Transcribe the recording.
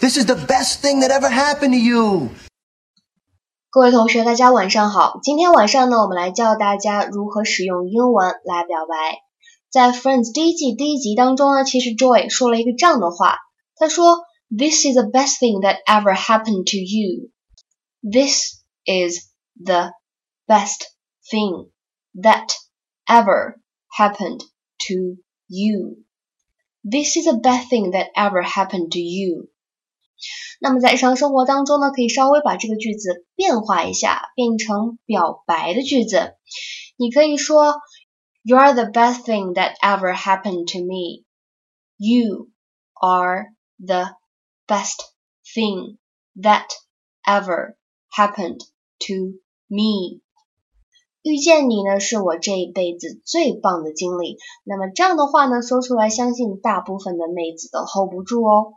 This is the best thing that ever happened to you. 各位同学，大家晚上好。今天晚上呢，我们来教大家如何使用英文来表白。在《Friends》第一季第一集当中呢，其实 Joey 说了一个这样的话，他说：“This is the best thing that ever happened to you. This is the best thing that ever happened to you. This is the best thing that ever happened to you.” 那么在日常生活当中呢，可以稍微把这个句子变化一下，变成表白的句子。你可以说，You are the best thing that ever happened to me. You are the best thing that ever happened to me. 遇见你呢，是我这一辈子最棒的经历。那么这样的话呢，说出来，相信大部分的妹子都 hold 不住哦。